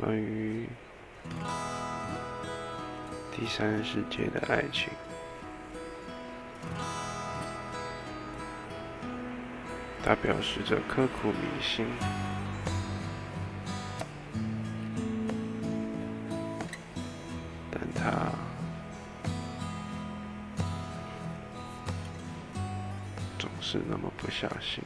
关于第三世界的爱情它表示着刻骨铭心。但它总是那么不小心。